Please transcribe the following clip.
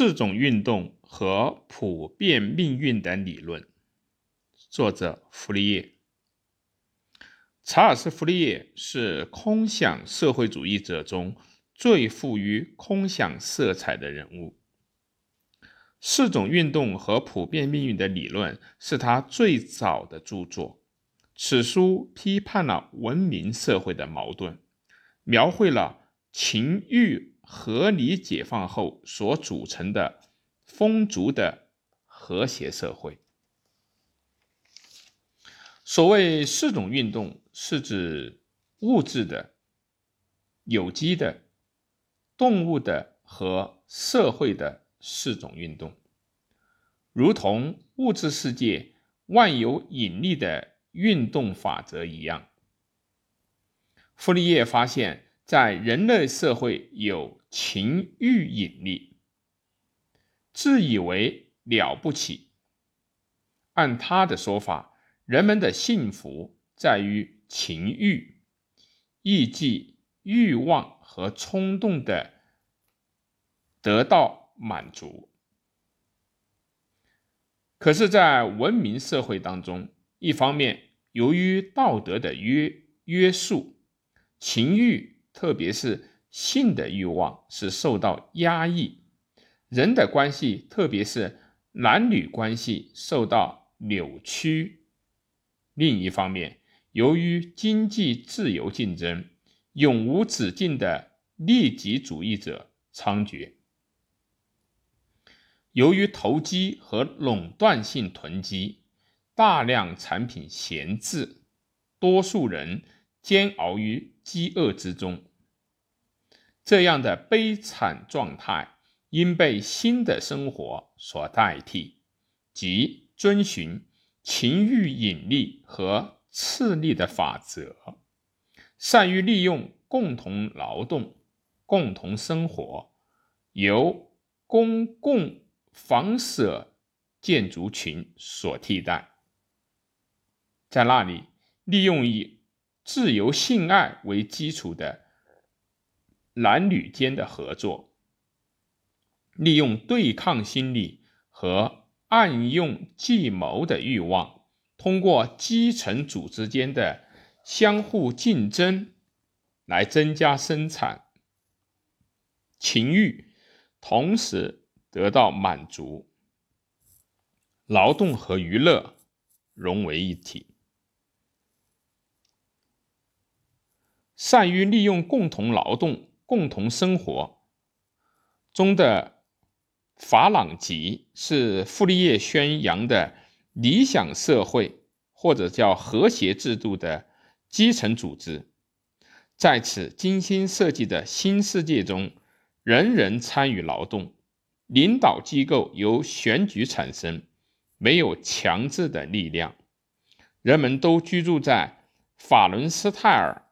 四种运动和普遍命运的理论，作者弗利叶。查尔斯·弗利叶是空想社会主义者中最富于空想色彩的人物。四种运动和普遍命运的理论是他最早的著作。此书批判了文明社会的矛盾，描绘了情欲合理解放后所组成的丰足的和谐社会。所谓四种运动，是指物质的、有机的、动物的和社会的四种运动，如同物质世界万有引力的运动法则一样。傅立叶发现，在人类社会有情欲引力，自以为了不起。按他的说法。人们的幸福在于情欲、意即欲望和冲动的得到满足。可是，在文明社会当中，一方面由于道德的约约束，情欲，特别是性的欲望是受到压抑，人的关系，特别是男女关系受到扭曲。另一方面，由于经济自由竞争，永无止境的利己主义者猖獗；由于投机和垄断性囤积，大量产品闲置，多数人煎熬于饥饿之中。这样的悲惨状态应被新的生活所代替，即遵循。情欲引力和次力的法则，善于利用共同劳动、共同生活，由公共房舍建筑群所替代。在那里，利用以自由性爱为基础的男女间的合作，利用对抗心理和。暗用计谋的欲望，通过基层组织间的相互竞争来增加生产，情欲同时得到满足，劳动和娱乐融为一体，善于利用共同劳动、共同生活中的。法朗吉是傅立叶宣扬的理想社会，或者叫和谐制度的基层组织。在此精心设计的新世界中，人人参与劳动，领导机构由选举产生，没有强制的力量。人们都居住在法伦斯泰尔